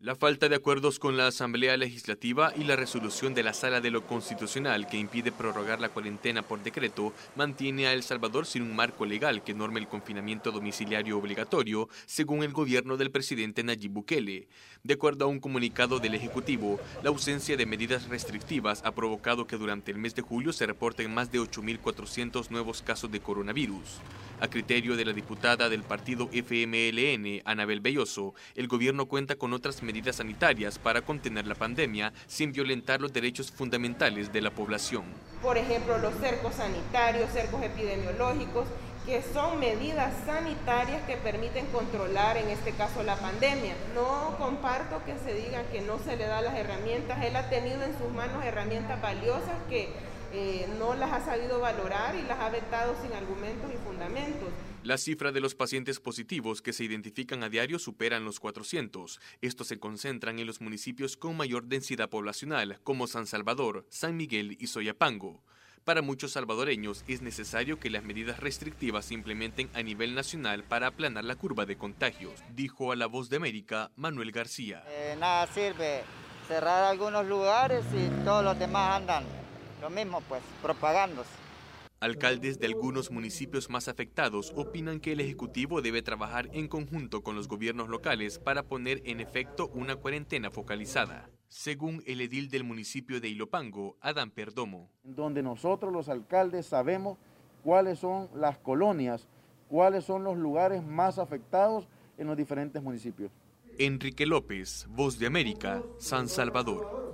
La falta de acuerdos con la Asamblea Legislativa y la resolución de la Sala de lo Constitucional que impide prorrogar la cuarentena por decreto mantiene a El Salvador sin un marco legal que norme el confinamiento domiciliario obligatorio, según el gobierno del presidente Nayib Bukele. De acuerdo a un comunicado del Ejecutivo, la ausencia de medidas restrictivas ha provocado que durante el mes de julio se reporten más de 8.400 nuevos casos de coronavirus. A criterio de la diputada del partido FMLN, Anabel Belloso, el gobierno cuenta con otras medidas sanitarias para contener la pandemia sin violentar los derechos fundamentales de la población. Por ejemplo, los cercos sanitarios, cercos epidemiológicos, que son medidas sanitarias que permiten controlar en este caso la pandemia. No comparto que se diga que no se le da las herramientas, él ha tenido en sus manos herramientas valiosas que eh, no las ha sabido valorar y las ha vetado sin argumentos y fundamentos. La cifra de los pacientes positivos que se identifican a diario superan los 400. Estos se concentran en los municipios con mayor densidad poblacional, como San Salvador, San Miguel y Soyapango. Para muchos salvadoreños es necesario que las medidas restrictivas se implementen a nivel nacional para aplanar la curva de contagios, dijo a La Voz de América Manuel García. Eh, nada sirve cerrar algunos lugares y todos los demás andan lo mismo pues, propagándose. Alcaldes de algunos municipios más afectados opinan que el Ejecutivo debe trabajar en conjunto con los gobiernos locales para poner en efecto una cuarentena focalizada, según el edil del municipio de Ilopango, Adán Perdomo. Donde nosotros los alcaldes sabemos cuáles son las colonias, cuáles son los lugares más afectados en los diferentes municipios. Enrique López, Voz de América, San Salvador.